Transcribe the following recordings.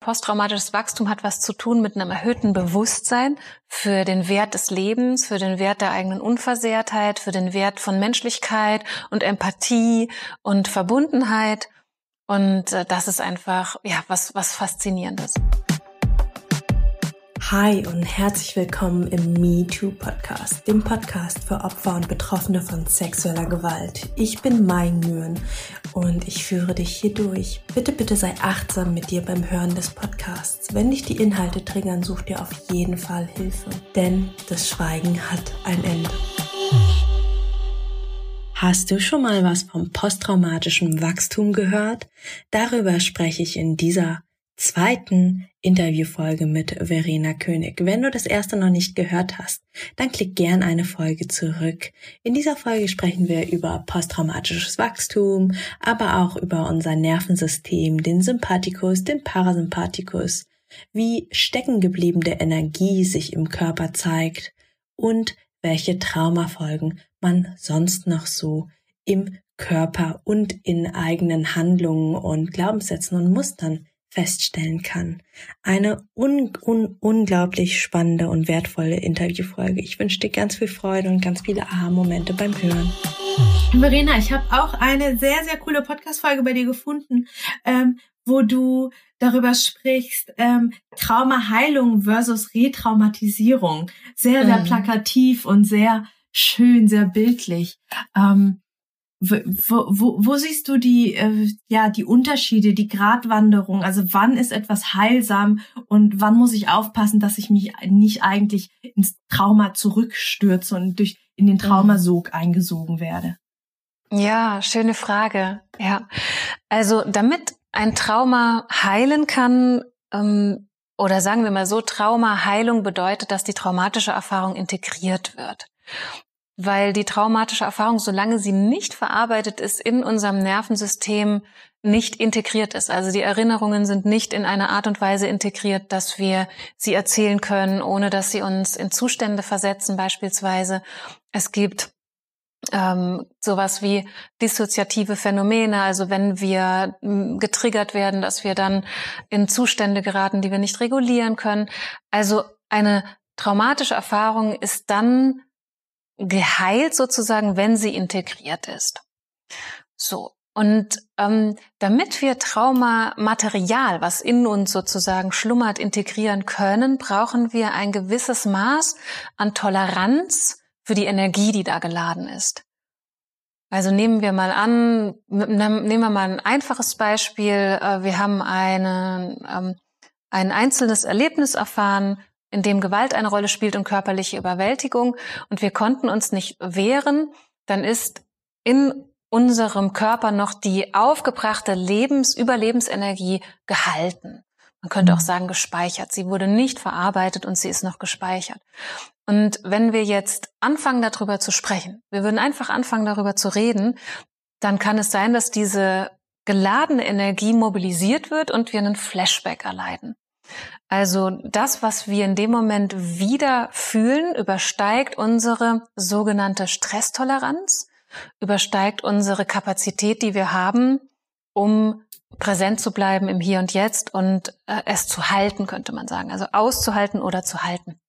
Posttraumatisches Wachstum hat was zu tun mit einem erhöhten Bewusstsein für den Wert des Lebens, für den Wert der eigenen Unversehrtheit, für den Wert von Menschlichkeit und Empathie und Verbundenheit. Und äh, das ist einfach, ja, was, was Faszinierendes. Hi und herzlich willkommen im Me Too Podcast, dem Podcast für Opfer und Betroffene von sexueller Gewalt. Ich bin Mai Nguyen und ich führe dich hier durch. Bitte, bitte sei achtsam mit dir beim Hören des Podcasts. Wenn dich die Inhalte triggern, such dir auf jeden Fall Hilfe, denn das Schweigen hat ein Ende. Hast du schon mal was vom posttraumatischen Wachstum gehört? Darüber spreche ich in dieser zweiten Interviewfolge mit Verena König. Wenn du das erste noch nicht gehört hast, dann klick gern eine Folge zurück. In dieser Folge sprechen wir über posttraumatisches Wachstum, aber auch über unser Nervensystem, den Sympathikus, den Parasympathikus, wie steckengebliebene Energie sich im Körper zeigt und welche Traumafolgen man sonst noch so im Körper und in eigenen Handlungen und Glaubenssätzen und Mustern feststellen kann. Eine un un unglaublich spannende und wertvolle Interviewfolge. Ich wünsche dir ganz viel Freude und ganz viele Aha-Momente beim Hören. Verena, ich habe auch eine sehr, sehr coole Podcast-Folge bei dir gefunden, ähm, wo du darüber sprichst, ähm, Traumaheilung versus Retraumatisierung. Sehr, sehr mhm. plakativ und sehr schön, sehr bildlich. Ähm, wo, wo, wo siehst du die, äh, ja, die Unterschiede, die Gratwanderung? Also wann ist etwas heilsam und wann muss ich aufpassen, dass ich mich nicht eigentlich ins Trauma zurückstürze und durch in den mhm. Traumasog eingesogen werde? Ja, schöne Frage. Ja, also damit ein Trauma heilen kann, ähm, oder sagen wir mal so, Traumaheilung bedeutet, dass die traumatische Erfahrung integriert wird weil die traumatische Erfahrung, solange sie nicht verarbeitet ist, in unserem Nervensystem nicht integriert ist. Also die Erinnerungen sind nicht in einer Art und Weise integriert, dass wir sie erzählen können, ohne dass sie uns in Zustände versetzen beispielsweise. Es gibt ähm, sowas wie dissoziative Phänomene, also wenn wir getriggert werden, dass wir dann in Zustände geraten, die wir nicht regulieren können. Also eine traumatische Erfahrung ist dann geheilt sozusagen, wenn sie integriert ist. So. Und ähm, damit wir Traumamaterial, was in uns sozusagen schlummert, integrieren können, brauchen wir ein gewisses Maß an Toleranz für die Energie, die da geladen ist. Also nehmen wir mal an, nehmen wir mal ein einfaches Beispiel. Äh, wir haben eine, ähm, ein einzelnes Erlebnis erfahren, in dem Gewalt eine Rolle spielt und körperliche Überwältigung und wir konnten uns nicht wehren, dann ist in unserem Körper noch die aufgebrachte Lebens-, Überlebensenergie gehalten. Man könnte auch mhm. sagen gespeichert. Sie wurde nicht verarbeitet und sie ist noch gespeichert. Und wenn wir jetzt anfangen, darüber zu sprechen, wir würden einfach anfangen, darüber zu reden, dann kann es sein, dass diese geladene Energie mobilisiert wird und wir einen Flashback erleiden. Also das, was wir in dem Moment wieder fühlen, übersteigt unsere sogenannte Stresstoleranz, übersteigt unsere Kapazität, die wir haben, um präsent zu bleiben im Hier und Jetzt und äh, es zu halten, könnte man sagen. Also auszuhalten oder zu halten.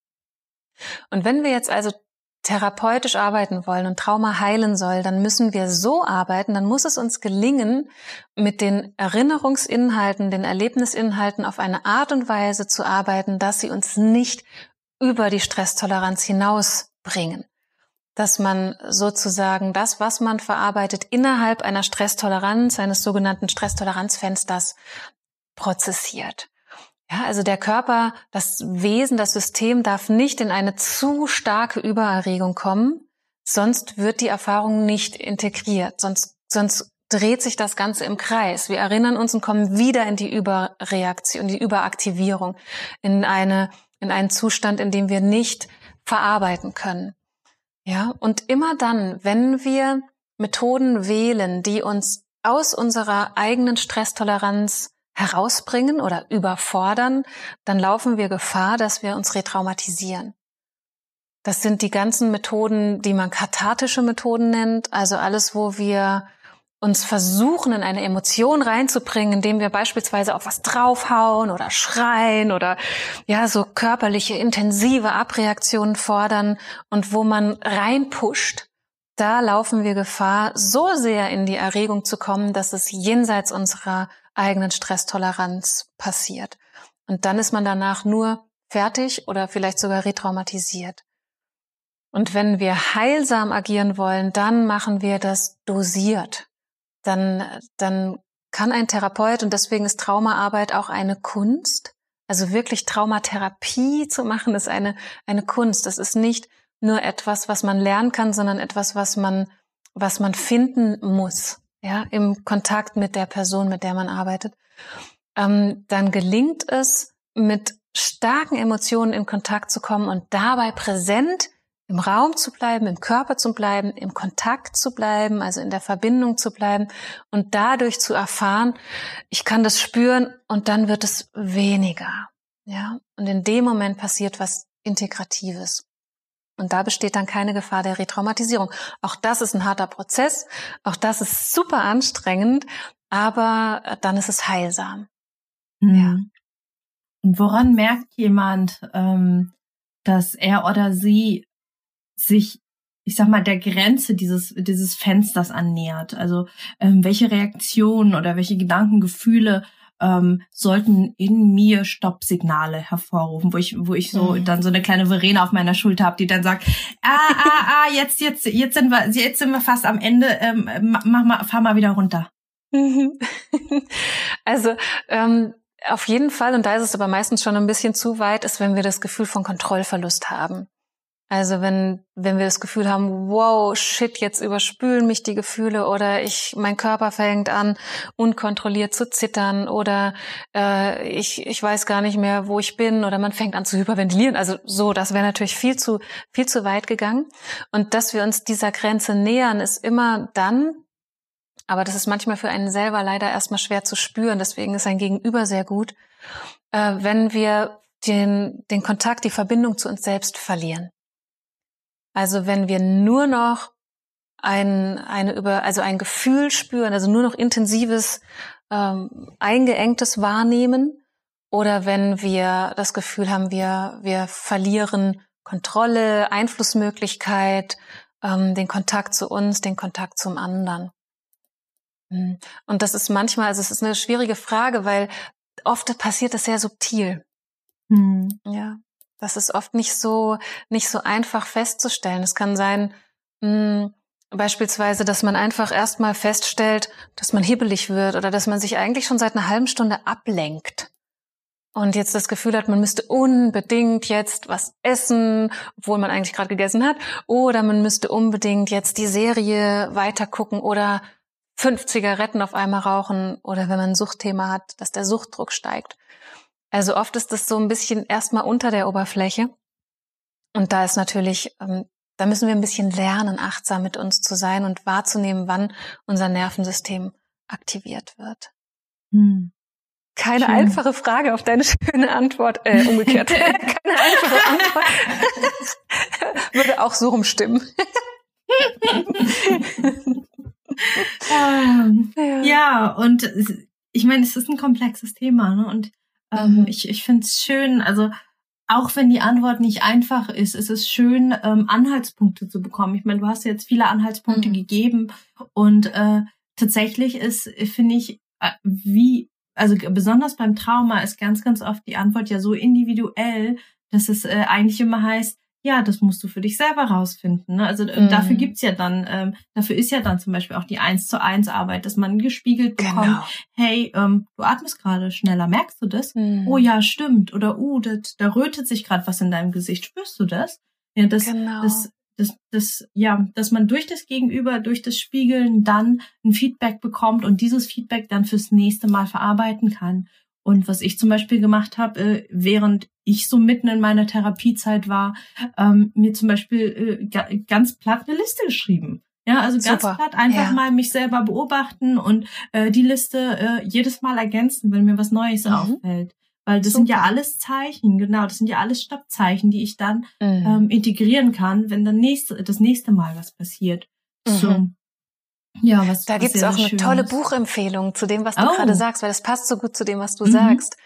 Und wenn wir jetzt also therapeutisch arbeiten wollen und Trauma heilen soll, dann müssen wir so arbeiten, dann muss es uns gelingen, mit den Erinnerungsinhalten, den Erlebnisinhalten auf eine Art und Weise zu arbeiten, dass sie uns nicht über die Stresstoleranz hinausbringen. Dass man sozusagen das, was man verarbeitet, innerhalb einer Stresstoleranz, eines sogenannten Stresstoleranzfensters prozessiert. Ja, also der Körper, das Wesen, das System darf nicht in eine zu starke Übererregung kommen, sonst wird die Erfahrung nicht integriert, sonst, sonst dreht sich das Ganze im Kreis. Wir erinnern uns und kommen wieder in die Überreaktion, die Überaktivierung, in eine, in einen Zustand, in dem wir nicht verarbeiten können. Ja, und immer dann, wenn wir Methoden wählen, die uns aus unserer eigenen Stresstoleranz herausbringen oder überfordern, dann laufen wir Gefahr, dass wir uns retraumatisieren. Das sind die ganzen Methoden, die man kathartische Methoden nennt, also alles, wo wir uns versuchen, in eine Emotion reinzubringen, indem wir beispielsweise auf was draufhauen oder schreien oder ja, so körperliche, intensive Abreaktionen fordern und wo man reinpusht, da laufen wir Gefahr, so sehr in die Erregung zu kommen, dass es jenseits unserer eigenen Stresstoleranz passiert. Und dann ist man danach nur fertig oder vielleicht sogar retraumatisiert. Und wenn wir heilsam agieren wollen, dann machen wir das dosiert dann, dann kann ein Therapeut, und deswegen ist Traumaarbeit auch eine Kunst, also wirklich Traumatherapie zu machen, ist eine, eine Kunst. Das ist nicht nur etwas, was man lernen kann, sondern etwas, was man, was man finden muss, ja, im Kontakt mit der Person, mit der man arbeitet. Ähm, dann gelingt es, mit starken Emotionen in Kontakt zu kommen und dabei präsent im Raum zu bleiben, im Körper zu bleiben, im Kontakt zu bleiben, also in der Verbindung zu bleiben und dadurch zu erfahren, ich kann das spüren und dann wird es weniger. Ja, und in dem Moment passiert was Integratives. Und da besteht dann keine Gefahr der Retraumatisierung. Auch das ist ein harter Prozess. Auch das ist super anstrengend, aber dann ist es heilsam. Mhm. Ja. Und woran merkt jemand, ähm, dass er oder sie sich ich sag mal, der Grenze dieses, dieses Fensters annähert. Also ähm, welche Reaktionen oder welche Gedanken, Gefühle ähm, sollten in mir Stoppsignale hervorrufen, wo ich, wo ich so mhm. dann so eine kleine Verena auf meiner Schulter habe, die dann sagt, ah, ah, ah, jetzt, jetzt, jetzt sind wir, jetzt sind wir fast am Ende, ähm, mach mal, fahr mal wieder runter. Also ähm, auf jeden Fall, und da ist es aber meistens schon ein bisschen zu weit, ist, wenn wir das Gefühl von Kontrollverlust haben. Also wenn, wenn wir das Gefühl haben, wow, shit, jetzt überspülen mich die Gefühle oder ich, mein Körper fängt an, unkontrolliert zu zittern oder äh, ich, ich weiß gar nicht mehr, wo ich bin oder man fängt an zu hyperventilieren. Also so, das wäre natürlich viel zu, viel zu weit gegangen. Und dass wir uns dieser Grenze nähern, ist immer dann, aber das ist manchmal für einen selber leider erstmal schwer zu spüren. Deswegen ist ein Gegenüber sehr gut, äh, wenn wir den, den Kontakt, die Verbindung zu uns selbst verlieren. Also wenn wir nur noch ein, eine über, also ein Gefühl spüren, also nur noch intensives, ähm, eingeengtes wahrnehmen, oder wenn wir das Gefühl haben, wir, wir verlieren Kontrolle, Einflussmöglichkeit, ähm, den Kontakt zu uns, den Kontakt zum anderen. Hm. Und das ist manchmal, also es ist eine schwierige Frage, weil oft passiert es sehr subtil. Mhm. Ja. Das ist oft nicht so, nicht so einfach festzustellen. Es kann sein, mh, hm, beispielsweise, dass man einfach erstmal feststellt, dass man hibbelig wird oder dass man sich eigentlich schon seit einer halben Stunde ablenkt. Und jetzt das Gefühl hat, man müsste unbedingt jetzt was essen, obwohl man eigentlich gerade gegessen hat, oder man müsste unbedingt jetzt die Serie weitergucken oder fünf Zigaretten auf einmal rauchen oder wenn man ein Suchtthema hat, dass der Suchtdruck steigt. Also oft ist das so ein bisschen erstmal unter der Oberfläche. Und da ist natürlich, ähm, da müssen wir ein bisschen lernen, achtsam mit uns zu sein und wahrzunehmen, wann unser Nervensystem aktiviert wird. Hm. Keine Schön. einfache Frage auf deine schöne Antwort, äh, umgekehrt. Keine einfache Antwort. Würde auch so rumstimmen. ähm, ja. ja, und ich meine, es ist ein komplexes Thema, ne? Und ähm, mhm. ich ich finde es schön, also auch wenn die Antwort nicht einfach ist, ist es schön, ähm, Anhaltspunkte zu bekommen. Ich meine, du hast jetzt viele Anhaltspunkte mhm. gegeben und äh, tatsächlich ist, finde ich, äh, wie, also besonders beim Trauma ist ganz, ganz oft die Antwort ja so individuell, dass es äh, eigentlich immer heißt, ja, das musst du für dich selber rausfinden. Ne? Also mhm. dafür gibt's ja dann, ähm, dafür ist ja dann zum Beispiel auch die eins zu eins Arbeit, dass man gespiegelt bekommt, genau. hey, ähm, du atmest gerade schneller, merkst du das? Mhm. Oh ja, stimmt. Oder uh, das, da rötet sich gerade was in deinem Gesicht, spürst du das? Ja, das, genau. das, das, das, ja, dass man durch das Gegenüber, durch das Spiegeln dann ein Feedback bekommt und dieses Feedback dann fürs nächste Mal verarbeiten kann. Und was ich zum Beispiel gemacht habe, äh, während ich so mitten in meiner Therapiezeit war, ähm, mir zum Beispiel äh, ganz platt eine Liste geschrieben. Ja, also ganz Super. platt einfach ja. mal mich selber beobachten und äh, die Liste äh, jedes Mal ergänzen, wenn mir was Neues mhm. auffällt. Weil das Super. sind ja alles Zeichen, genau, das sind ja alles Stoppzeichen, die ich dann mhm. ähm, integrieren kann, wenn dann nächste, das nächste Mal was passiert. Mhm. So. Ja, was Da gibt es auch eine tolle Buchempfehlung zu dem, was du oh. gerade sagst, weil das passt so gut zu dem, was du mhm. sagst.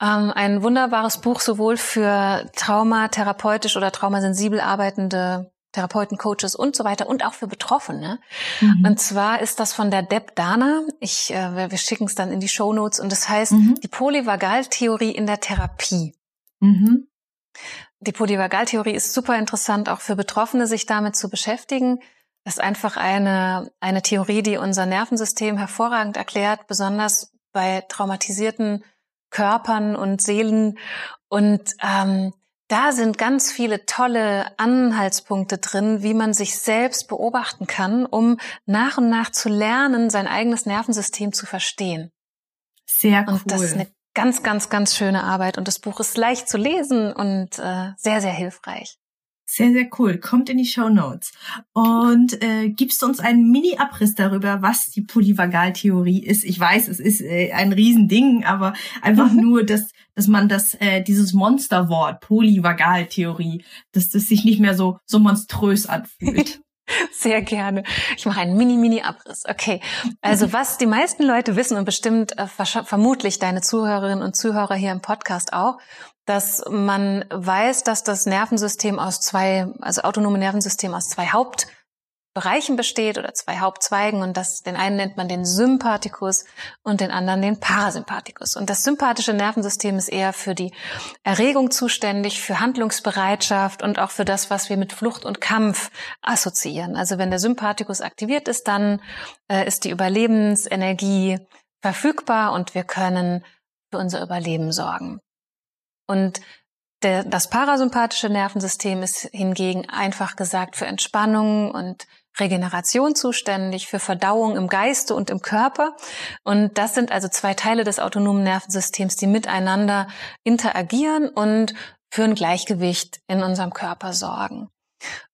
Ähm, ein wunderbares Buch sowohl für traumatherapeutisch oder traumasensibel arbeitende Therapeuten, Coaches und so weiter und auch für Betroffene. Mhm. Und zwar ist das von der Deb Dana. Ich, äh, wir, wir schicken es dann in die Show Notes und das heißt mhm. die Polyvagaltheorie in der Therapie. Mhm. Die Polyvagaltheorie ist super interessant, auch für Betroffene, sich damit zu beschäftigen. Das ist einfach eine, eine Theorie, die unser Nervensystem hervorragend erklärt, besonders bei traumatisierten Körpern und Seelen. Und ähm, da sind ganz viele tolle Anhaltspunkte drin, wie man sich selbst beobachten kann, um nach und nach zu lernen, sein eigenes Nervensystem zu verstehen. Sehr cool. Und das ist eine ganz, ganz, ganz schöne Arbeit. Und das Buch ist leicht zu lesen und äh, sehr, sehr hilfreich. Sehr, sehr cool. Kommt in die Show Notes. Und äh, gibst du uns einen Mini-Abriss darüber, was die Polyvagaltheorie ist? Ich weiß, es ist äh, ein Riesending, aber einfach mhm. nur, dass, dass man das, äh, dieses Monsterwort, Polyvagaltheorie, dass das sich nicht mehr so, so monströs anfühlt. Sehr gerne. Ich mache einen Mini-Mini-Abriss. Okay. Also was die meisten Leute wissen und bestimmt äh, vermutlich deine Zuhörerinnen und Zuhörer hier im Podcast auch, dass man weiß, dass das Nervensystem aus zwei, also autonome Nervensystem aus zwei Hauptbereichen besteht oder zwei Hauptzweigen und das, den einen nennt man den Sympathikus und den anderen den Parasympathikus. Und das sympathische Nervensystem ist eher für die Erregung zuständig, für Handlungsbereitschaft und auch für das, was wir mit Flucht und Kampf assoziieren. Also wenn der Sympathikus aktiviert ist, dann äh, ist die Überlebensenergie verfügbar und wir können für unser Überleben sorgen. Und der, das parasympathische Nervensystem ist hingegen einfach gesagt für Entspannung und Regeneration zuständig, für Verdauung im Geiste und im Körper. Und das sind also zwei Teile des autonomen Nervensystems, die miteinander interagieren und für ein Gleichgewicht in unserem Körper sorgen.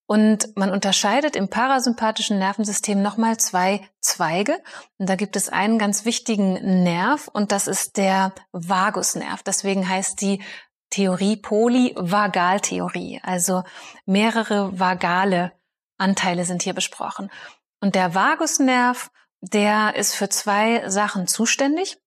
Und man unterscheidet im parasympathischen Nervensystem nochmal zwei Zweige. Und da gibt es einen ganz wichtigen Nerv und das ist der Vagusnerv. Deswegen heißt die Theorie Polyvagaltheorie. Also mehrere vagale Anteile sind hier besprochen. Und der Vagusnerv, der ist für zwei Sachen zuständig.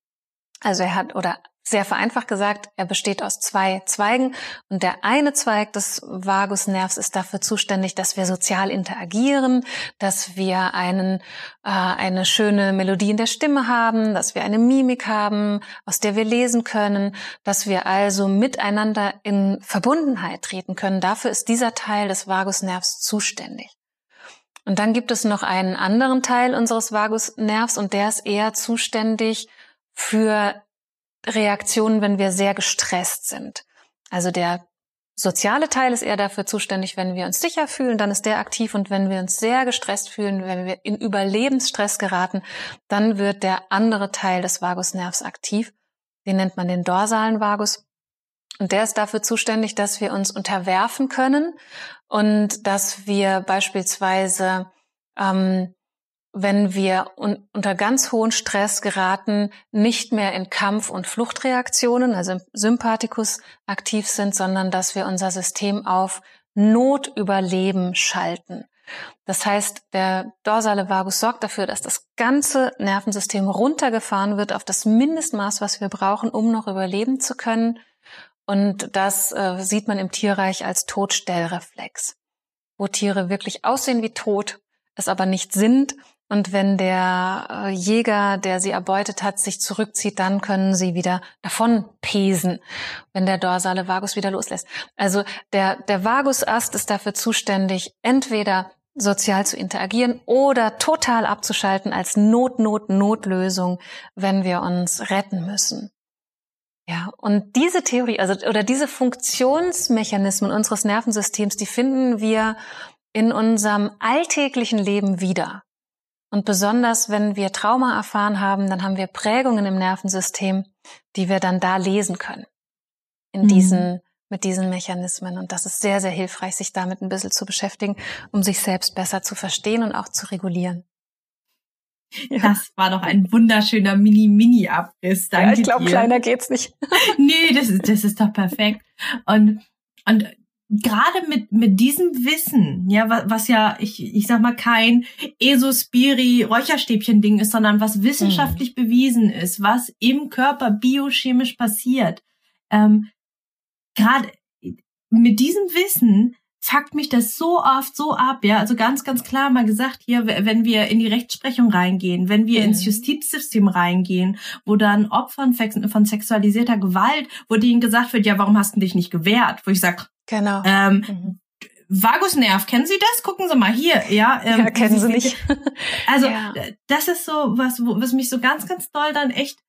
Also er hat, oder sehr vereinfacht gesagt, er besteht aus zwei Zweigen und der eine Zweig des Vagusnervs ist dafür zuständig, dass wir sozial interagieren, dass wir einen, äh, eine schöne Melodie in der Stimme haben, dass wir eine Mimik haben, aus der wir lesen können, dass wir also miteinander in Verbundenheit treten können. Dafür ist dieser Teil des Vagusnervs zuständig. Und dann gibt es noch einen anderen Teil unseres Vagusnervs und der ist eher zuständig für Reaktionen, wenn wir sehr gestresst sind. Also der soziale Teil ist eher dafür zuständig, wenn wir uns sicher fühlen, dann ist der aktiv und wenn wir uns sehr gestresst fühlen, wenn wir in Überlebensstress geraten, dann wird der andere Teil des Vagusnervs aktiv. Den nennt man den dorsalen Vagus. Und der ist dafür zuständig, dass wir uns unterwerfen können und dass wir beispielsweise ähm, wenn wir un unter ganz hohen Stress geraten, nicht mehr in Kampf- und Fluchtreaktionen, also im Sympathikus aktiv sind, sondern dass wir unser System auf Notüberleben schalten. Das heißt, der dorsale Vagus sorgt dafür, dass das ganze Nervensystem runtergefahren wird auf das Mindestmaß, was wir brauchen, um noch überleben zu können. Und das äh, sieht man im Tierreich als Todstellreflex, wo Tiere wirklich aussehen wie tot, es aber nicht sind und wenn der äh, Jäger, der sie erbeutet hat, sich zurückzieht, dann können sie wieder davon pesen, wenn der dorsale Vagus wieder loslässt. Also der, der Vagusast ist dafür zuständig, entweder sozial zu interagieren oder total abzuschalten als Not-Not-Notlösung, wenn wir uns retten müssen. Ja, und diese Theorie, also oder diese Funktionsmechanismen unseres Nervensystems, die finden wir in unserem alltäglichen Leben wieder. Und besonders, wenn wir Trauma erfahren haben, dann haben wir Prägungen im Nervensystem, die wir dann da lesen können. In mhm. diesen, mit diesen Mechanismen. Und das ist sehr, sehr hilfreich, sich damit ein bisschen zu beschäftigen, um sich selbst besser zu verstehen und auch zu regulieren. Ja. Das war doch ein wunderschöner Mini-Mini-Abriss. Danke ja, ich glaube, kleiner geht's nicht. nee, das ist, das ist doch perfekt. Und, und gerade mit, mit diesem Wissen, ja, was, was ja, ich, ich sag mal, kein Esospiri-Räucherstäbchen-Ding ist, sondern was wissenschaftlich mhm. bewiesen ist, was im Körper biochemisch passiert. Ähm, gerade mit diesem Wissen fuckt mich das so oft so ab, ja. Also ganz, ganz klar mal gesagt hier, wenn wir in die Rechtsprechung reingehen, wenn wir mhm. ins Justizsystem reingehen, wo dann Opfern von sexualisierter Gewalt, wo denen gesagt wird, ja, warum hast du dich nicht gewehrt? Wo ich sag, genau. Ähm, mhm. Vagusnerv, kennen Sie das? Gucken Sie mal hier, ja. Ähm, ja, kennen Sie nicht. Also ja. das ist so was, was mich so ganz, ganz doll dann echt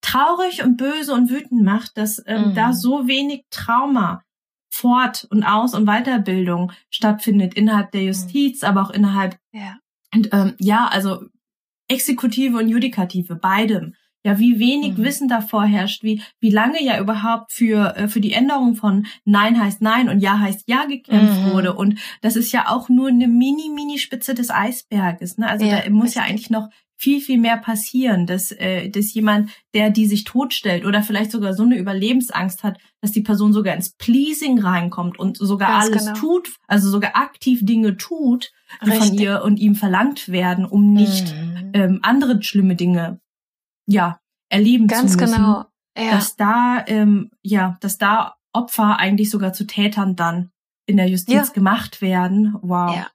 traurig und böse und wütend macht, dass ähm, mhm. da so wenig Trauma Fort- und Aus- und Weiterbildung stattfindet innerhalb der mhm. Justiz, mhm. aber auch innerhalb ja. und ähm, ja, also Exekutive und Judikative, beidem. Ja, wie wenig mhm. Wissen davor herrscht, wie wie lange ja überhaupt für äh, für die Änderung von Nein heißt Nein und Ja heißt Ja gekämpft mhm. wurde und das ist ja auch nur eine mini mini Spitze des Eisberges. Ne? Also ja, da muss ja eigentlich noch viel, viel mehr passieren, dass, äh, dass jemand, der die sich totstellt oder vielleicht sogar so eine Überlebensangst hat, dass die Person sogar ins Pleasing reinkommt und sogar Ganz alles genau. tut, also sogar aktiv Dinge tut, die Richtig. von ihr und ihm verlangt werden, um nicht mhm. ähm, andere schlimme Dinge ja erleben Ganz zu müssen. Genau. Ja. Dass da ähm, ja, dass da Opfer eigentlich sogar zu Tätern dann in der Justiz ja. gemacht werden. Wow. Ja.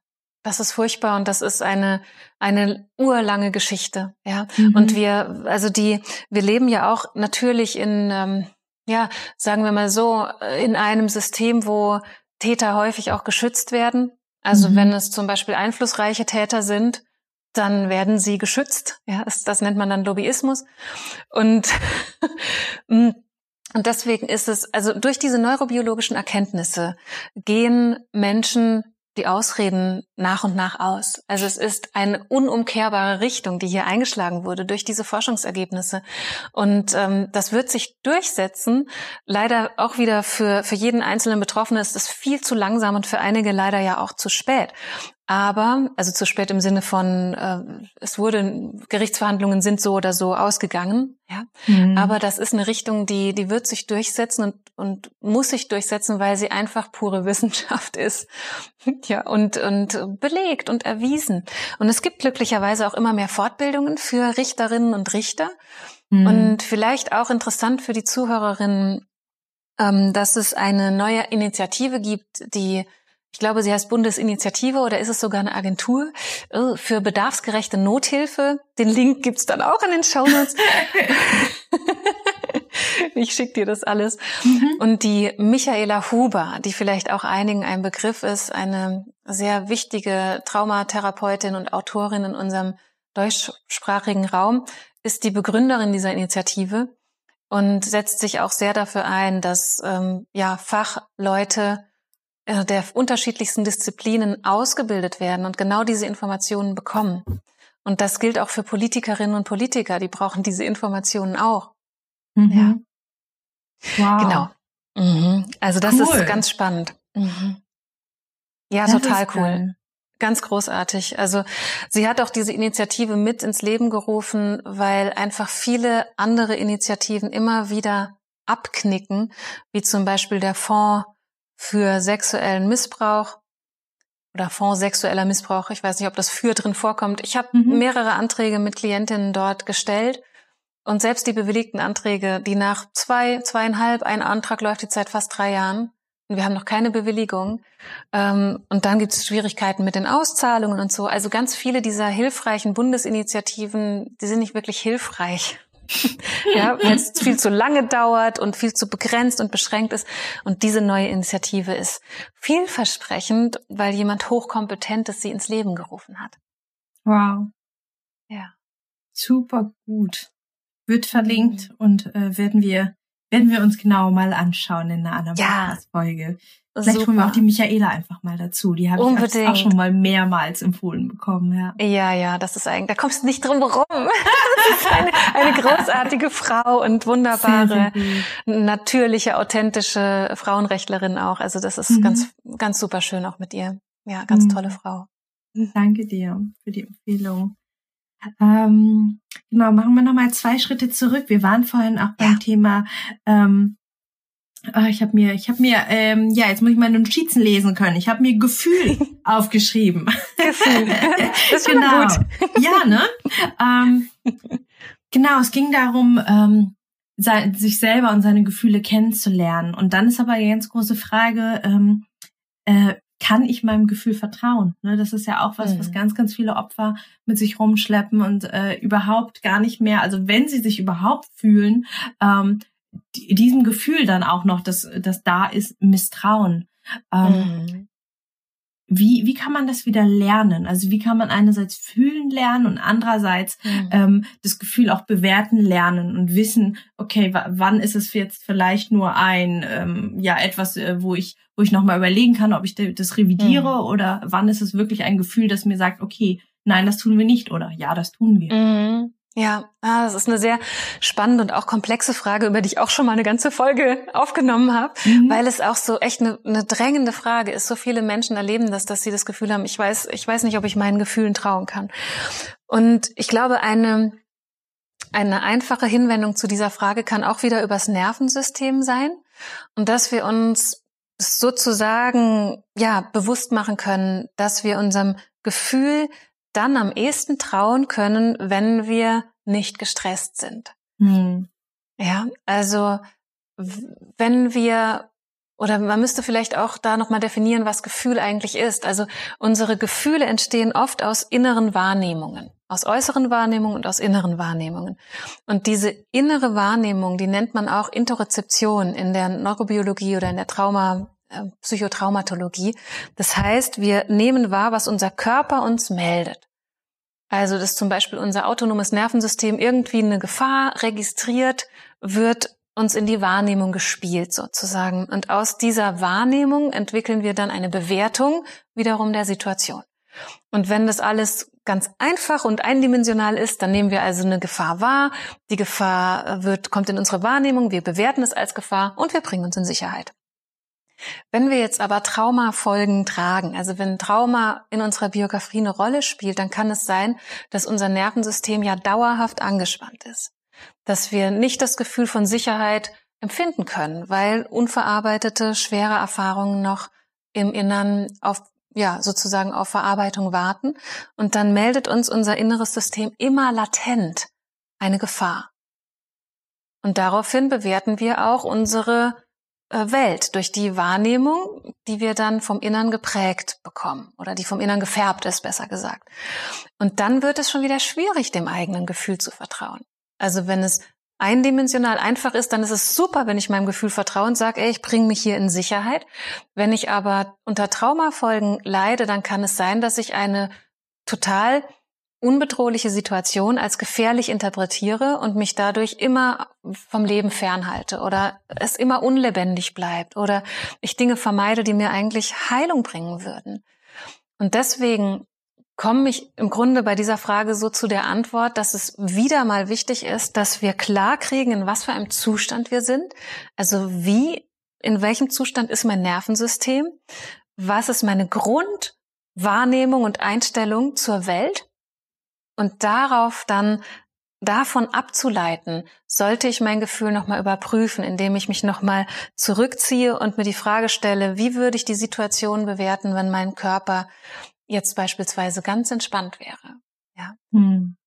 Das ist furchtbar und das ist eine eine urlange Geschichte, ja. Mhm. Und wir, also die, wir leben ja auch natürlich in, ähm, ja, sagen wir mal so, in einem System, wo Täter häufig auch geschützt werden. Also mhm. wenn es zum Beispiel einflussreiche Täter sind, dann werden sie geschützt. Ja, das, das nennt man dann Lobbyismus. Und mm, und deswegen ist es, also durch diese neurobiologischen Erkenntnisse gehen Menschen die Ausreden nach und nach aus. Also es ist eine unumkehrbare Richtung, die hier eingeschlagen wurde durch diese Forschungsergebnisse. Und ähm, das wird sich durchsetzen. Leider auch wieder für, für jeden einzelnen Betroffenen ist es viel zu langsam und für einige leider ja auch zu spät. Aber, also zu spät im Sinne von, äh, es wurde, Gerichtsverhandlungen sind so oder so ausgegangen, ja. Mhm. Aber das ist eine Richtung, die, die wird sich durchsetzen und, und muss sich durchsetzen, weil sie einfach pure Wissenschaft ist. ja, und, und belegt und erwiesen. Und es gibt glücklicherweise auch immer mehr Fortbildungen für Richterinnen und Richter. Mhm. Und vielleicht auch interessant für die Zuhörerinnen, ähm, dass es eine neue Initiative gibt, die ich glaube, sie heißt Bundesinitiative oder ist es sogar eine Agentur oh, für bedarfsgerechte Nothilfe. Den Link gibt's dann auch in den Shownotes. ich schicke dir das alles. Mhm. Und die Michaela Huber, die vielleicht auch einigen ein Begriff ist, eine sehr wichtige Traumatherapeutin und Autorin in unserem deutschsprachigen Raum, ist die Begründerin dieser Initiative und setzt sich auch sehr dafür ein, dass ähm, ja Fachleute äh, der unterschiedlichsten Disziplinen ausgebildet werden und genau diese Informationen bekommen. Und das gilt auch für Politikerinnen und Politiker, die brauchen diese Informationen auch. Mhm. Ja. Wow. Genau. Mhm. Also das cool. ist ganz spannend. Mhm. Ja, das total cool. Geil. Ganz großartig. Also sie hat auch diese Initiative mit ins Leben gerufen, weil einfach viele andere Initiativen immer wieder abknicken, wie zum Beispiel der Fonds für sexuellen Missbrauch oder Fonds sexueller Missbrauch. Ich weiß nicht, ob das für drin vorkommt. Ich habe mhm. mehrere Anträge mit Klientinnen dort gestellt. Und selbst die bewilligten Anträge, die nach zwei, zweieinhalb, ein Antrag läuft jetzt seit fast drei Jahren. Und wir haben noch keine Bewilligung. Ähm, und dann gibt es Schwierigkeiten mit den Auszahlungen und so. Also ganz viele dieser hilfreichen Bundesinitiativen, die sind nicht wirklich hilfreich ja, weil es viel zu lange dauert und viel zu begrenzt und beschränkt ist. Und diese neue Initiative ist vielversprechend, weil jemand Hochkompetentes sie ins Leben gerufen hat. Wow. Ja. Super gut. Wird verlinkt mhm. und äh, werden wir werden wir uns genau mal anschauen in einer anderen ja. Folge. Vielleicht Super. holen wir auch die Michaela einfach mal dazu. Die habe ich auch schon mal mehrmals empfohlen bekommen. Ja, ja, ja das ist eigentlich, da kommst du nicht drum herum. das ist eine, eine großartige Frau und wunderbare, natürliche, authentische Frauenrechtlerin auch. Also das ist mhm. ganz, ganz super schön auch mit ihr. Ja, ganz mhm. tolle Frau. Danke dir für die Empfehlung. Ähm, genau, machen wir nochmal zwei Schritte zurück. Wir waren vorhin auch beim ja. Thema ähm, Ah, ich habe mir, ich habe mir, ähm, ja, jetzt muss ich meine Notizen lesen können. Ich habe mir Gefühl aufgeschrieben. Gefühl. Das ist genau. gut. Ja, ne? Ähm, genau, es ging darum, ähm, sich selber und seine Gefühle kennenzulernen. Und dann ist aber eine ganz große Frage, ähm, äh, kann ich meinem Gefühl vertrauen? Ne, das ist ja auch was, mhm. was ganz, ganz viele Opfer mit sich rumschleppen und äh, überhaupt gar nicht mehr, also wenn sie sich überhaupt fühlen, ähm, diesem Gefühl dann auch noch, dass, dass da ist, Misstrauen. Ähm, mhm. Wie, wie kann man das wieder lernen? Also wie kann man einerseits fühlen lernen und andererseits mhm. ähm, das Gefühl auch bewerten lernen und wissen, okay, wann ist es jetzt vielleicht nur ein, ähm, ja, etwas, äh, wo ich, wo ich nochmal überlegen kann, ob ich das revidiere mhm. oder wann ist es wirklich ein Gefühl, das mir sagt, okay, nein, das tun wir nicht oder ja, das tun wir. Ja, ah, das ist eine sehr spannende und auch komplexe Frage, über die ich auch schon mal eine ganze Folge aufgenommen habe, mhm. weil es auch so echt eine, eine, drängende Frage ist. So viele Menschen erleben das, dass sie das Gefühl haben, ich weiß, ich weiß nicht, ob ich meinen Gefühlen trauen kann. Und ich glaube, eine, eine einfache Hinwendung zu dieser Frage kann auch wieder übers Nervensystem sein und dass wir uns sozusagen, ja, bewusst machen können, dass wir unserem Gefühl dann am ehesten trauen können, wenn wir nicht gestresst sind. Hm. Ja, also wenn wir oder man müsste vielleicht auch da nochmal definieren, was Gefühl eigentlich ist. Also unsere Gefühle entstehen oft aus inneren Wahrnehmungen, aus äußeren Wahrnehmungen und aus inneren Wahrnehmungen. Und diese innere Wahrnehmung, die nennt man auch Interozeption in der Neurobiologie oder in der Trauma, Psychotraumatologie. Das heißt, wir nehmen wahr, was unser Körper uns meldet. Also, dass zum Beispiel unser autonomes Nervensystem irgendwie eine Gefahr registriert, wird uns in die Wahrnehmung gespielt sozusagen. Und aus dieser Wahrnehmung entwickeln wir dann eine Bewertung wiederum der Situation. Und wenn das alles ganz einfach und eindimensional ist, dann nehmen wir also eine Gefahr wahr. Die Gefahr wird, kommt in unsere Wahrnehmung, wir bewerten es als Gefahr und wir bringen uns in Sicherheit. Wenn wir jetzt aber Traumafolgen tragen, also wenn Trauma in unserer Biografie eine Rolle spielt, dann kann es sein, dass unser Nervensystem ja dauerhaft angespannt ist. Dass wir nicht das Gefühl von Sicherheit empfinden können, weil unverarbeitete, schwere Erfahrungen noch im Innern auf, ja, sozusagen auf Verarbeitung warten. Und dann meldet uns unser inneres System immer latent eine Gefahr. Und daraufhin bewerten wir auch unsere Welt, durch die Wahrnehmung, die wir dann vom Innern geprägt bekommen oder die vom Innern gefärbt ist, besser gesagt. Und dann wird es schon wieder schwierig, dem eigenen Gefühl zu vertrauen. Also wenn es eindimensional einfach ist, dann ist es super, wenn ich meinem Gefühl vertraue und sage, ey, ich bringe mich hier in Sicherheit. Wenn ich aber unter Traumafolgen leide, dann kann es sein, dass ich eine total unbedrohliche Situation als gefährlich interpretiere und mich dadurch immer vom Leben fernhalte oder es immer unlebendig bleibt oder ich Dinge vermeide, die mir eigentlich Heilung bringen würden. Und deswegen komme ich im Grunde bei dieser Frage so zu der Antwort, dass es wieder mal wichtig ist, dass wir klar kriegen, in was für einem Zustand wir sind. Also wie, in welchem Zustand ist mein Nervensystem? Was ist meine Grundwahrnehmung und Einstellung zur Welt? Und darauf dann davon abzuleiten, sollte ich mein Gefühl nochmal überprüfen, indem ich mich nochmal zurückziehe und mir die Frage stelle, wie würde ich die Situation bewerten, wenn mein Körper jetzt beispielsweise ganz entspannt wäre. Ja. Hm.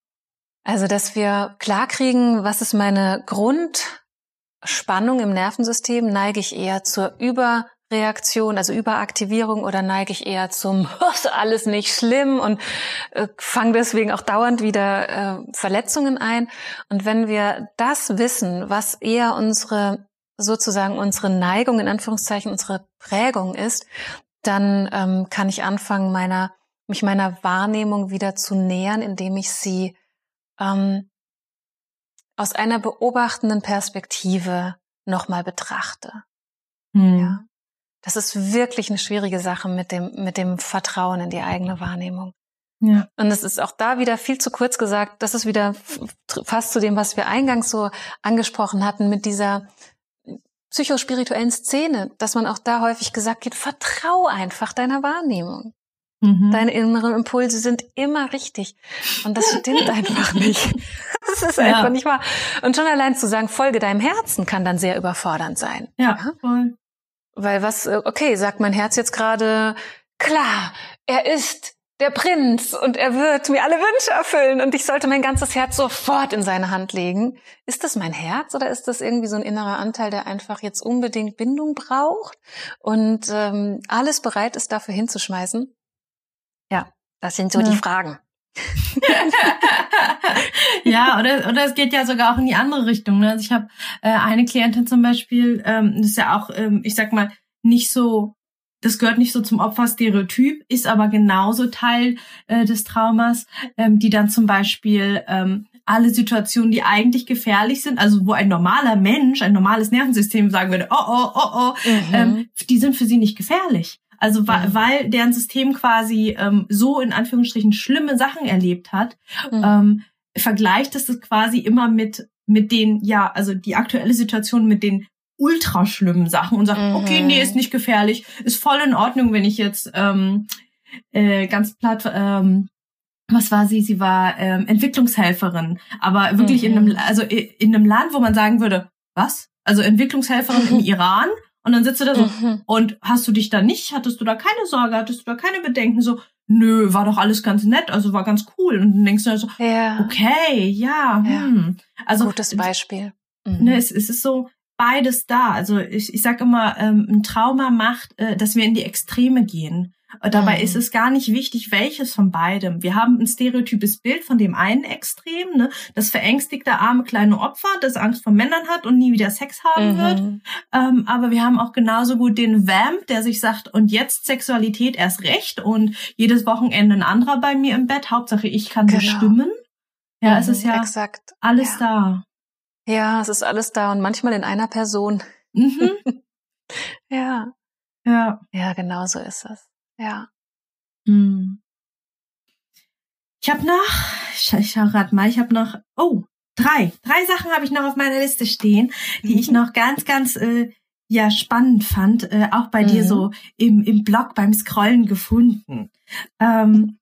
Also, dass wir klar kriegen, was ist meine Grundspannung im Nervensystem, neige ich eher zur Über Reaktion, also Überaktivierung oder neige ich eher zum ist alles nicht schlimm und äh, fange deswegen auch dauernd wieder äh, Verletzungen ein. Und wenn wir das wissen, was eher unsere sozusagen unsere Neigung in Anführungszeichen unsere Prägung ist, dann ähm, kann ich anfangen meiner mich meiner Wahrnehmung wieder zu nähern, indem ich sie ähm, aus einer beobachtenden Perspektive nochmal betrachte. Hm. Ja. Das ist wirklich eine schwierige Sache mit dem, mit dem Vertrauen in die eigene Wahrnehmung. Ja. Und es ist auch da wieder viel zu kurz gesagt. Das ist wieder fast zu dem, was wir eingangs so angesprochen hatten mit dieser psychospirituellen Szene, dass man auch da häufig gesagt wird, vertrau einfach deiner Wahrnehmung. Mhm. Deine inneren Impulse sind immer richtig. Und das stimmt einfach nicht. das ist einfach ja. nicht wahr. Und schon allein zu sagen, folge deinem Herzen kann dann sehr überfordernd sein. Ja, ja? voll. Weil was, äh, okay, sagt mein Herz jetzt gerade, klar, er ist der Prinz und er wird mir alle Wünsche erfüllen und ich sollte mein ganzes Herz sofort in seine Hand legen. Ist das mein Herz oder ist das irgendwie so ein innerer Anteil, der einfach jetzt unbedingt Bindung braucht und ähm, alles bereit ist, dafür hinzuschmeißen? Ja, das sind so ja. die Fragen. ja, oder, oder es geht ja sogar auch in die andere Richtung. Ne? Also ich habe äh, eine Klientin zum Beispiel, ähm, das ist ja auch, ähm, ich sag mal, nicht so das gehört nicht so zum Opferstereotyp, ist aber genauso Teil äh, des Traumas, ähm, die dann zum Beispiel ähm, alle Situationen, die eigentlich gefährlich sind, also wo ein normaler Mensch, ein normales Nervensystem sagen würde, oh, oh, oh, oh, mhm. ähm, die sind für sie nicht gefährlich. Also weil, mhm. weil deren System quasi ähm, so in Anführungsstrichen schlimme Sachen erlebt hat, mhm. ähm, vergleicht es das quasi immer mit mit den, ja, also die aktuelle Situation mit den ultra schlimmen Sachen und sagt, mhm. okay, nee, ist nicht gefährlich, ist voll in Ordnung, wenn ich jetzt ähm, äh, ganz platt, ähm, was war sie? Sie war ähm, Entwicklungshelferin, aber wirklich mhm. in einem, also in einem Land, wo man sagen würde, was? Also Entwicklungshelferin mhm. im Iran und dann sitzt du da so mhm. und hast du dich da nicht, hattest du da keine Sorge, hattest du da keine Bedenken, so nö, war doch alles ganz nett, also war ganz cool und dann denkst du so, ja. okay, ja, ja. Hm. also gutes Beispiel. Ne, es, es ist so, beides da. Also ich, ich sage immer, ähm, ein Trauma macht, äh, dass wir in die Extreme gehen. Dabei mhm. ist es gar nicht wichtig, welches von beidem. Wir haben ein stereotypes Bild von dem einen Extrem, ne? das verängstigte arme kleine Opfer, das Angst vor Männern hat und nie wieder Sex haben mhm. wird. Ähm, aber wir haben auch genauso gut den Vamp, der sich sagt, und jetzt Sexualität erst recht und jedes Wochenende ein anderer bei mir im Bett. Hauptsache ich kann genau. bestimmen. Ja, mhm, es ist ja exakt. alles ja. da. Ja, es ist alles da und manchmal in einer Person. Mhm. ja. Ja. Ja, genau so ist es. Ja. Mhm. Ich habe noch, ich, ich schau grad mal, ich habe noch, oh, drei. Drei Sachen habe ich noch auf meiner Liste stehen, die ich noch ganz, ganz äh, ja spannend fand, äh, auch bei mhm. dir so im, im Blog beim Scrollen gefunden. Ähm,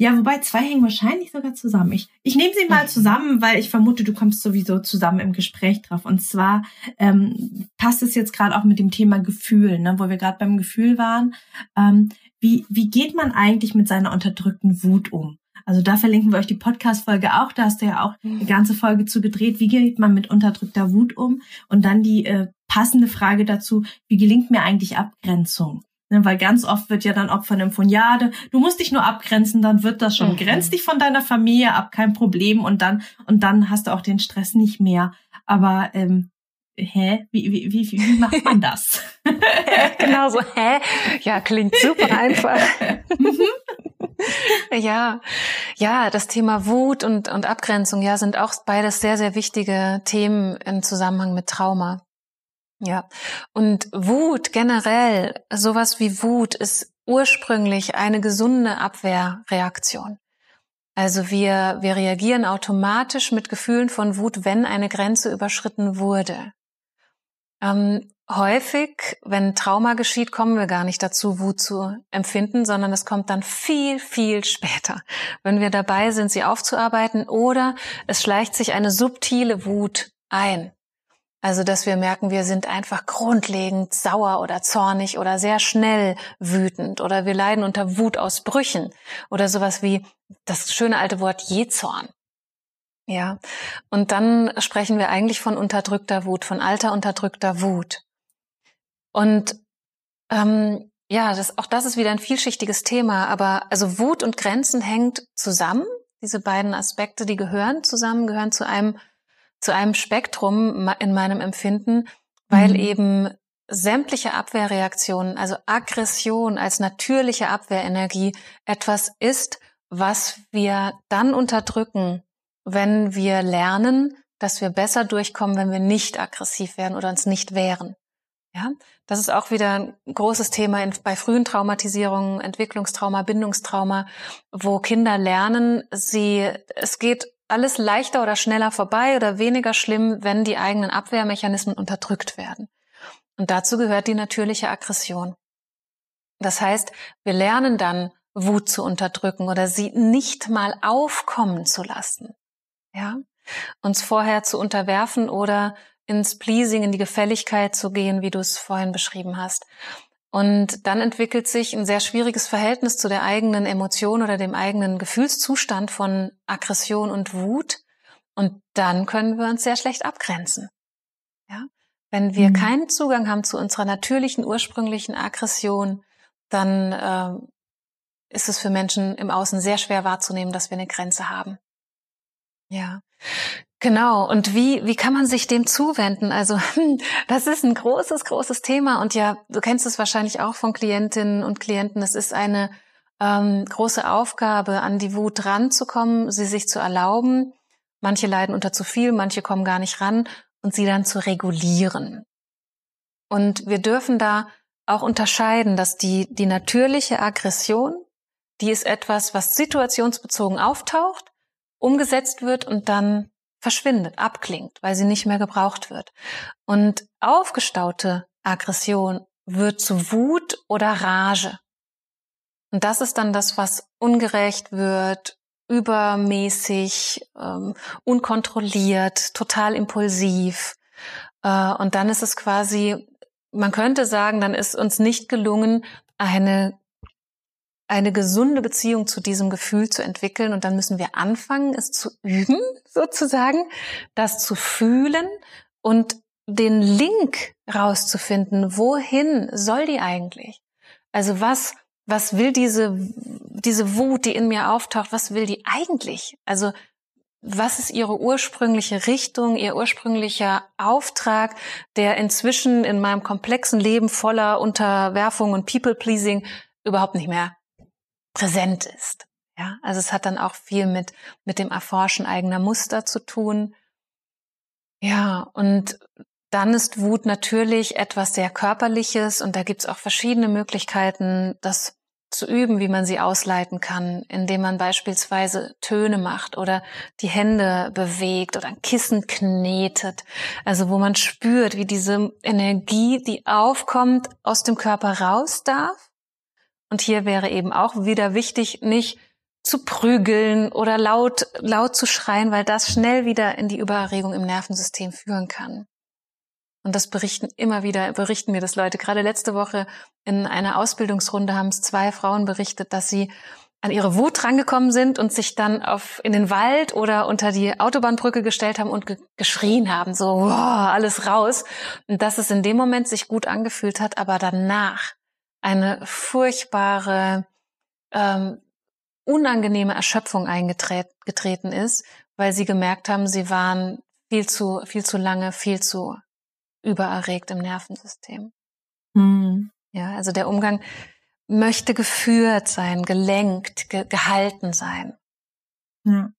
ja, wobei zwei hängen wahrscheinlich sogar zusammen. Ich, ich nehme sie mal zusammen, weil ich vermute, du kommst sowieso zusammen im Gespräch drauf. Und zwar ähm, passt es jetzt gerade auch mit dem Thema Gefühl, ne, wo wir gerade beim Gefühl waren. Ähm, wie, wie geht man eigentlich mit seiner unterdrückten Wut um? Also da verlinken wir euch die Podcast-Folge auch. Da hast du ja auch eine ganze Folge zu gedreht. Wie geht man mit unterdrückter Wut um? Und dann die äh, passende Frage dazu, wie gelingt mir eigentlich Abgrenzung? Ne, weil ganz oft wird ja dann Opfer einem von, ja, du musst dich nur abgrenzen, dann wird das schon. Mhm. Grenz dich von deiner Familie ab, kein Problem. Und dann, und dann hast du auch den Stress nicht mehr. Aber ähm, hä? Wie, wie, wie, wie macht man das? genau so, hä? Ja, klingt super einfach. Mhm. ja, ja, das Thema Wut und, und Abgrenzung, ja, sind auch beides sehr, sehr wichtige Themen im Zusammenhang mit Trauma. Ja, und Wut generell, sowas wie Wut ist ursprünglich eine gesunde Abwehrreaktion. Also wir, wir reagieren automatisch mit Gefühlen von Wut, wenn eine Grenze überschritten wurde. Ähm, häufig, wenn Trauma geschieht, kommen wir gar nicht dazu, Wut zu empfinden, sondern es kommt dann viel, viel später, wenn wir dabei sind, sie aufzuarbeiten oder es schleicht sich eine subtile Wut ein. Also, dass wir merken, wir sind einfach grundlegend sauer oder zornig oder sehr schnell wütend oder wir leiden unter Wutausbrüchen oder sowas wie das schöne alte Wort Jezorn. Ja. Und dann sprechen wir eigentlich von unterdrückter Wut, von alter unterdrückter Wut. Und ähm, ja, das, auch das ist wieder ein vielschichtiges Thema, aber also Wut und Grenzen hängt zusammen. Diese beiden Aspekte, die gehören zusammen, gehören zu einem zu einem Spektrum in meinem Empfinden, weil mhm. eben sämtliche Abwehrreaktionen, also Aggression als natürliche Abwehrenergie etwas ist, was wir dann unterdrücken, wenn wir lernen, dass wir besser durchkommen, wenn wir nicht aggressiv werden oder uns nicht wehren. Ja, das ist auch wieder ein großes Thema in, bei frühen Traumatisierungen, Entwicklungstrauma, Bindungstrauma, wo Kinder lernen, sie, es geht alles leichter oder schneller vorbei oder weniger schlimm, wenn die eigenen Abwehrmechanismen unterdrückt werden. Und dazu gehört die natürliche Aggression. Das heißt, wir lernen dann, Wut zu unterdrücken oder sie nicht mal aufkommen zu lassen. Ja, uns vorher zu unterwerfen oder ins Pleasing, in die Gefälligkeit zu gehen, wie du es vorhin beschrieben hast. Und dann entwickelt sich ein sehr schwieriges Verhältnis zu der eigenen Emotion oder dem eigenen Gefühlszustand von Aggression und Wut. Und dann können wir uns sehr schlecht abgrenzen. Ja? Wenn wir mhm. keinen Zugang haben zu unserer natürlichen, ursprünglichen Aggression, dann äh, ist es für Menschen im Außen sehr schwer wahrzunehmen, dass wir eine Grenze haben. Ja. Genau. Und wie, wie kann man sich dem zuwenden? Also, das ist ein großes, großes Thema. Und ja, du kennst es wahrscheinlich auch von Klientinnen und Klienten. Es ist eine ähm, große Aufgabe, an die Wut ranzukommen, sie sich zu erlauben. Manche leiden unter zu viel, manche kommen gar nicht ran und sie dann zu regulieren. Und wir dürfen da auch unterscheiden, dass die, die natürliche Aggression, die ist etwas, was situationsbezogen auftaucht, umgesetzt wird und dann verschwindet, abklingt, weil sie nicht mehr gebraucht wird. Und aufgestaute Aggression wird zu Wut oder Rage. Und das ist dann das, was ungerecht wird, übermäßig, ähm, unkontrolliert, total impulsiv. Äh, und dann ist es quasi, man könnte sagen, dann ist uns nicht gelungen, eine eine gesunde Beziehung zu diesem Gefühl zu entwickeln. Und dann müssen wir anfangen, es zu üben, sozusagen, das zu fühlen und den Link rauszufinden. Wohin soll die eigentlich? Also was, was will diese, diese Wut, die in mir auftaucht, was will die eigentlich? Also was ist ihre ursprüngliche Richtung, ihr ursprünglicher Auftrag, der inzwischen in meinem komplexen Leben voller Unterwerfung und People-Pleasing überhaupt nicht mehr präsent ist. Ja, also es hat dann auch viel mit, mit dem Erforschen eigener Muster zu tun. Ja, und dann ist Wut natürlich etwas sehr Körperliches und da gibt's auch verschiedene Möglichkeiten, das zu üben, wie man sie ausleiten kann, indem man beispielsweise Töne macht oder die Hände bewegt oder ein Kissen knetet. Also wo man spürt, wie diese Energie, die aufkommt, aus dem Körper raus darf und hier wäre eben auch wieder wichtig, nicht zu prügeln oder laut, laut zu schreien, weil das schnell wieder in die Übererregung im Nervensystem führen kann. Und das berichten immer wieder, berichten mir das Leute. Gerade letzte Woche in einer Ausbildungsrunde haben es zwei Frauen berichtet, dass sie an ihre Wut rangekommen sind und sich dann auf in den Wald oder unter die Autobahnbrücke gestellt haben und ge geschrien haben, so wow, alles raus. Und dass es in dem Moment sich gut angefühlt hat, aber danach eine furchtbare, ähm, unangenehme Erschöpfung eingetreten ist, weil sie gemerkt haben, sie waren viel zu, viel zu lange, viel zu übererregt im Nervensystem. Mhm. Ja, also der Umgang möchte geführt sein, gelenkt, ge gehalten sein. Ja.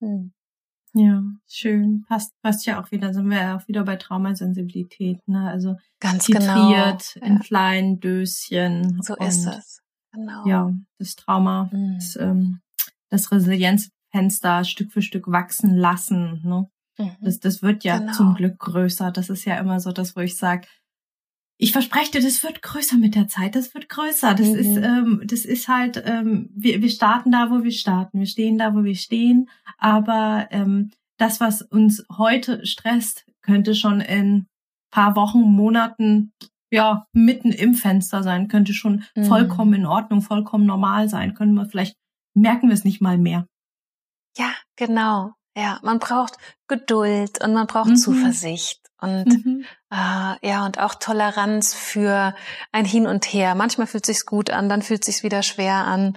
Hm. Ja, schön. Passt, passt ja auch wieder, sind wir ja auch wieder bei Traumasensibilität, ne? Also ganz genau ja. in kleinen Döschen. So ist es. Genau. Ja, das Trauma, mhm. das, ähm, das Resilienzfenster Stück für Stück wachsen lassen, ne? Mhm. Das, das wird ja genau. zum Glück größer. Das ist ja immer so das, wo ich sage, ich verspreche dir, das wird größer mit der Zeit, das wird größer. Das mhm. ist, ähm, das ist halt, ähm, wir, wir starten da, wo wir starten, wir stehen da, wo wir stehen. Aber ähm, das, was uns heute stresst, könnte schon in paar Wochen, Monaten, ja, mitten im Fenster sein, könnte schon mhm. vollkommen in Ordnung, vollkommen normal sein. Können wir vielleicht merken wir es nicht mal mehr. Ja, genau. Ja, man braucht Geduld und man braucht mhm. Zuversicht und mhm. Äh, ja und auch Toleranz für ein Hin und Her. Manchmal fühlt sich's gut an, dann fühlt sich's wieder schwer an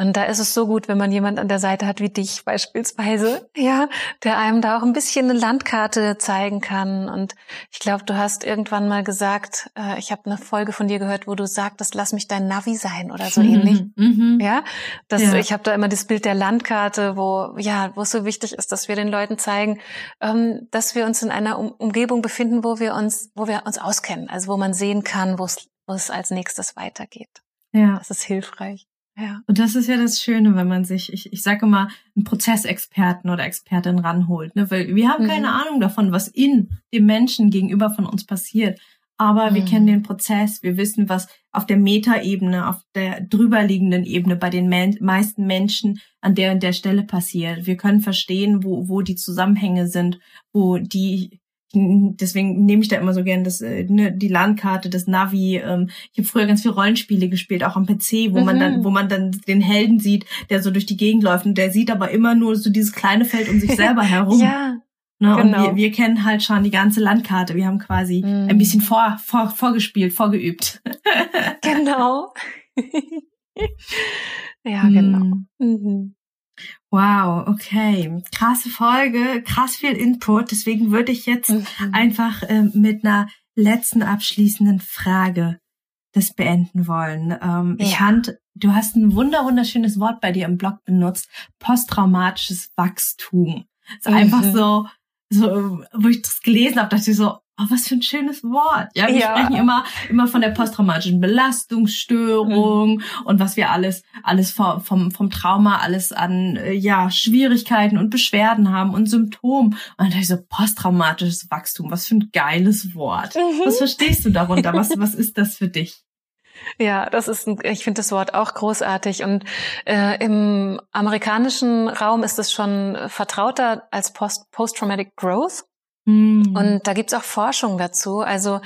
und da ist es so gut, wenn man jemand an der Seite hat wie dich beispielsweise, ja, der einem da auch ein bisschen eine Landkarte zeigen kann. Und ich glaube, du hast irgendwann mal gesagt, äh, ich habe eine Folge von dir gehört, wo du sagtest, lass mich dein Navi sein oder so mhm. ähnlich. Mhm. Ja, das, ja. ich habe da immer das Bild der Landkarte, wo ja, wo es so wichtig ist, dass wir den Leuten zeigen, ähm, dass wir uns in einer um Umgebung befinden, wo wir uns, wo wir uns auskennen, also wo man sehen kann, wo es wo es als nächstes weitergeht. Ja. Das ist hilfreich. Ja. Und das ist ja das Schöne, wenn man sich, ich, ich sage immer, einen Prozessexperten oder Expertin ranholt, ne? weil wir haben keine mhm. Ahnung davon, was in dem Menschen gegenüber von uns passiert. aber mhm. wir kennen den Prozess, wir wissen, was auf der Metaebene, auf der drüberliegenden Ebene bei den men meisten Menschen an der und der Stelle passiert. Wir können verstehen, wo, wo die Zusammenhänge sind, wo die deswegen nehme ich da immer so gern das, äh, ne, die Landkarte, das Navi. Ähm, ich habe früher ganz viel Rollenspiele gespielt, auch am PC, wo mhm. man dann, mhm. wo man dann den Helden sieht, der so durch die Gegend läuft und der sieht aber immer nur so dieses kleine Feld um sich selber herum. ja. Ne, genau. Und wir, wir kennen halt schon die ganze Landkarte. Wir haben quasi mhm. ein bisschen vor, vor, vorgespielt, vorgeübt. genau. ja, genau. Mhm. Wow, okay. Krasse Folge, krass viel Input. Deswegen würde ich jetzt mhm. einfach äh, mit einer letzten abschließenden Frage das beenden wollen. Ähm, ja. Ich fand, du hast ein wunder wunderschönes Wort bei dir im Blog benutzt, posttraumatisches Wachstum. Ist mhm. einfach so, so, wo ich das gelesen habe, dachte ich so, Oh, was für ein schönes Wort. Ja, wir ja. sprechen immer, immer von der posttraumatischen Belastungsstörung mhm. und was wir alles, alles vom, vom, Trauma, alles an, äh, ja, Schwierigkeiten und Beschwerden haben und Symptomen. Und dann dachte ich so, posttraumatisches Wachstum, was für ein geiles Wort. Mhm. Was verstehst du darunter? Was, was ist das für dich? Ja, das ist, ein, ich finde das Wort auch großartig und äh, im amerikanischen Raum ist es schon vertrauter als Post, Post-Traumatic Growth. Mhm. Und da gibt's auch Forschung dazu. Also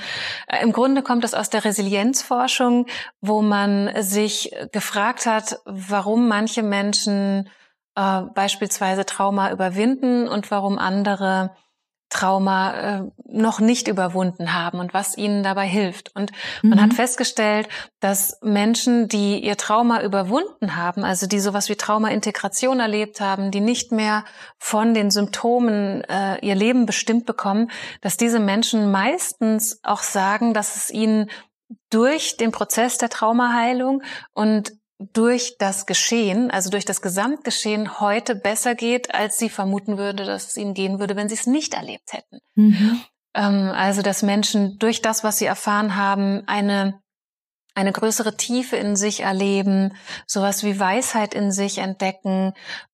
äh, im Grunde kommt es aus der Resilienzforschung, wo man sich gefragt hat, warum manche Menschen äh, beispielsweise Trauma überwinden und warum andere Trauma äh, noch nicht überwunden haben und was ihnen dabei hilft. Und mhm. man hat mhm. festgestellt, dass Menschen, die ihr Trauma überwunden haben, also die sowas wie Traumaintegration erlebt haben, die nicht mehr von den Symptomen äh, ihr Leben bestimmt bekommen, dass diese Menschen meistens auch sagen, dass es ihnen durch den Prozess der Traumaheilung und durch das Geschehen, also durch das Gesamtgeschehen heute besser geht, als sie vermuten würde, dass es ihnen gehen würde, wenn sie es nicht erlebt hätten. Mhm. Ähm, also dass Menschen durch das, was sie erfahren haben, eine eine größere Tiefe in sich erleben, sowas wie Weisheit in sich entdecken,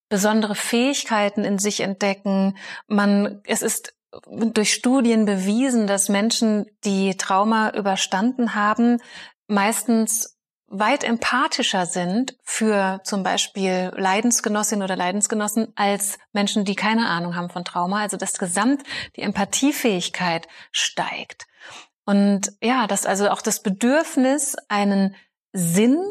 besondere Fähigkeiten in sich entdecken. Man, es ist durch Studien bewiesen, dass Menschen, die Trauma überstanden haben, meistens weit empathischer sind für zum Beispiel Leidensgenossinnen oder Leidensgenossen als Menschen, die keine Ahnung haben von Trauma. Also das Gesamt, die Empathiefähigkeit steigt. Und ja, dass also auch das Bedürfnis, einen Sinn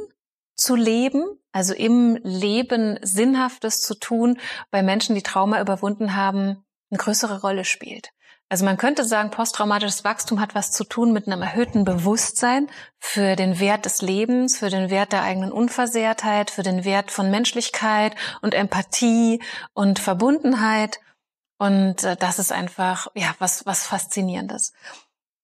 zu leben, also im Leben Sinnhaftes zu tun, bei Menschen, die Trauma überwunden haben, eine größere Rolle spielt. Also man könnte sagen, posttraumatisches Wachstum hat was zu tun mit einem erhöhten Bewusstsein für den Wert des Lebens, für den Wert der eigenen Unversehrtheit, für den Wert von Menschlichkeit und Empathie und Verbundenheit. Und äh, das ist einfach, ja, was, was Faszinierendes.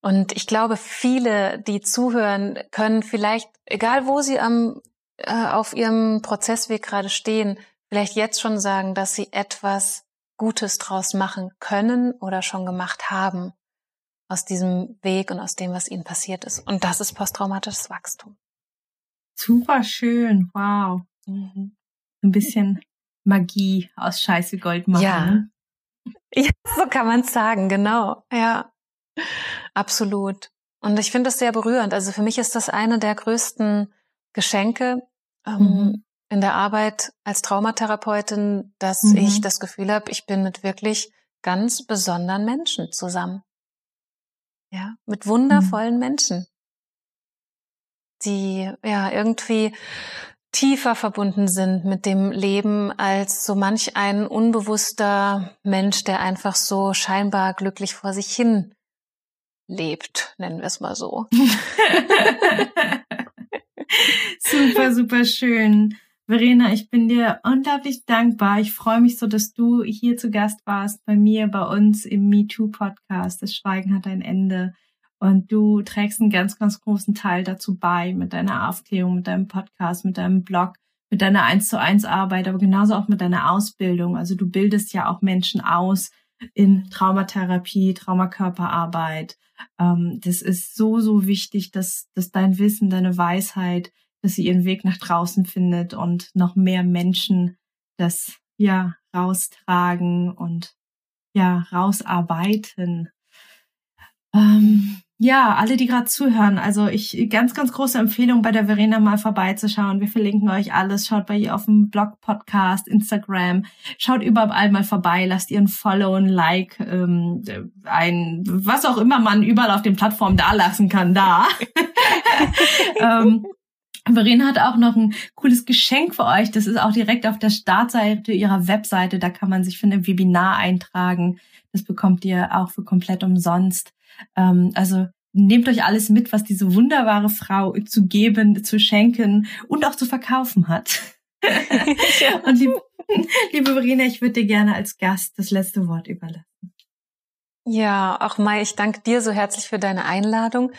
Und ich glaube, viele, die zuhören, können vielleicht, egal wo sie am, äh, auf ihrem Prozessweg gerade stehen, vielleicht jetzt schon sagen, dass sie etwas Gutes draus machen können oder schon gemacht haben aus diesem Weg und aus dem, was ihnen passiert ist. Und das ist posttraumatisches Wachstum. Super schön, wow. Mhm. Ein bisschen Magie aus Scheiße Gold machen. Ja, ne? ja so kann man es sagen, genau. Ja, absolut. Und ich finde es sehr berührend. Also für mich ist das eine der größten Geschenke, ähm, mhm in der Arbeit als Traumatherapeutin, dass mhm. ich das Gefühl habe, ich bin mit wirklich ganz besonderen Menschen zusammen. Ja, mit wundervollen mhm. Menschen, die ja irgendwie tiefer verbunden sind mit dem Leben als so manch ein unbewusster Mensch, der einfach so scheinbar glücklich vor sich hin lebt, nennen wir es mal so. super, super schön. Verena, ich bin dir unglaublich dankbar. Ich freue mich so, dass du hier zu Gast warst bei mir, bei uns im MeToo-Podcast. Das Schweigen hat ein Ende. Und du trägst einen ganz, ganz großen Teil dazu bei mit deiner Aufklärung, mit deinem Podcast, mit deinem Blog, mit deiner eins zu eins Arbeit, aber genauso auch mit deiner Ausbildung. Also du bildest ja auch Menschen aus in Traumatherapie, Traumakörperarbeit. Ähm, das ist so, so wichtig, dass, dass dein Wissen, deine Weisheit, dass sie ihren Weg nach draußen findet und noch mehr Menschen das ja raustragen und ja rausarbeiten. Ähm, ja, alle, die gerade zuhören, also ich ganz, ganz große Empfehlung, bei der Verena mal vorbeizuschauen. Wir verlinken euch alles. Schaut bei ihr auf dem Blog, Podcast, Instagram. Schaut überall mal vorbei. Lasst ihr ein Follow, ein Like, ähm, ein was auch immer man überall auf den Plattformen da lassen kann, da. ähm, Verena hat auch noch ein cooles Geschenk für euch. Das ist auch direkt auf der Startseite ihrer Webseite. Da kann man sich für ein Webinar eintragen. Das bekommt ihr auch für komplett umsonst. Ähm, also nehmt euch alles mit, was diese wunderbare Frau zu geben, zu schenken und auch zu verkaufen hat. und lieb, liebe Verena, ich würde dir gerne als Gast das letzte Wort überlassen. Ja, auch Mai, ich danke dir so herzlich für deine Einladung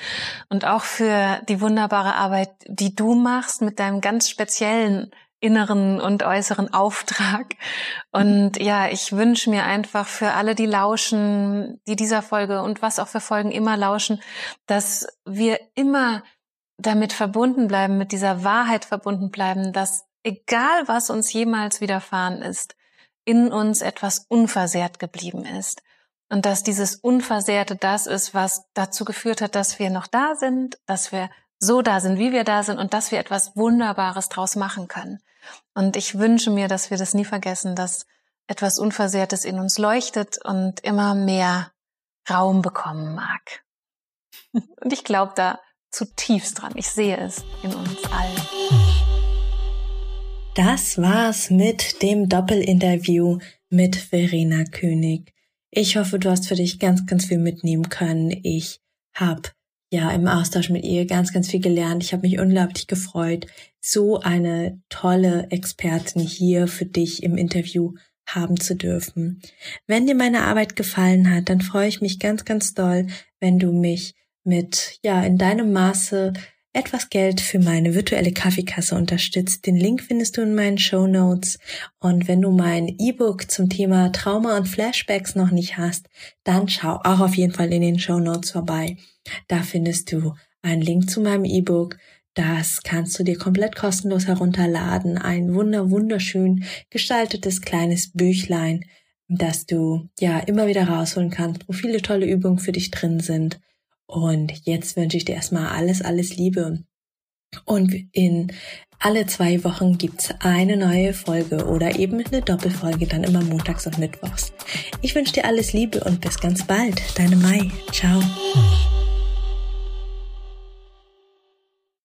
und auch für die wunderbare Arbeit, die du machst mit deinem ganz speziellen inneren und äußeren Auftrag. Und ja, ich wünsche mir einfach für alle, die lauschen, die dieser Folge und was auch für Folgen immer lauschen, dass wir immer damit verbunden bleiben, mit dieser Wahrheit verbunden bleiben, dass egal was uns jemals widerfahren ist, in uns etwas unversehrt geblieben ist. Und dass dieses Unversehrte das ist, was dazu geführt hat, dass wir noch da sind, dass wir so da sind, wie wir da sind und dass wir etwas Wunderbares draus machen können. Und ich wünsche mir, dass wir das nie vergessen, dass etwas Unversehrtes in uns leuchtet und immer mehr Raum bekommen mag. Und ich glaube da zutiefst dran. Ich sehe es in uns allen. Das war's mit dem Doppelinterview mit Verena König. Ich hoffe, du hast für dich ganz, ganz viel mitnehmen können. Ich habe ja im Austausch mit ihr ganz, ganz viel gelernt. Ich habe mich unglaublich gefreut, so eine tolle Expertin hier für dich im Interview haben zu dürfen. Wenn dir meine Arbeit gefallen hat, dann freue ich mich ganz, ganz doll, wenn du mich mit, ja, in deinem Maße etwas Geld für meine virtuelle Kaffeekasse unterstützt. Den Link findest du in meinen Show Notes. Und wenn du mein E-Book zum Thema Trauma und Flashbacks noch nicht hast, dann schau auch auf jeden Fall in den Show Notes vorbei. Da findest du einen Link zu meinem E-Book. Das kannst du dir komplett kostenlos herunterladen. Ein wunder, wunderschön gestaltetes kleines Büchlein, das du ja immer wieder rausholen kannst, wo viele tolle Übungen für dich drin sind. Und jetzt wünsche ich dir erstmal alles, alles Liebe. Und in alle zwei Wochen gibt's eine neue Folge oder eben eine Doppelfolge, dann immer montags und mittwochs. Ich wünsche dir alles Liebe und bis ganz bald. Deine Mai. Ciao.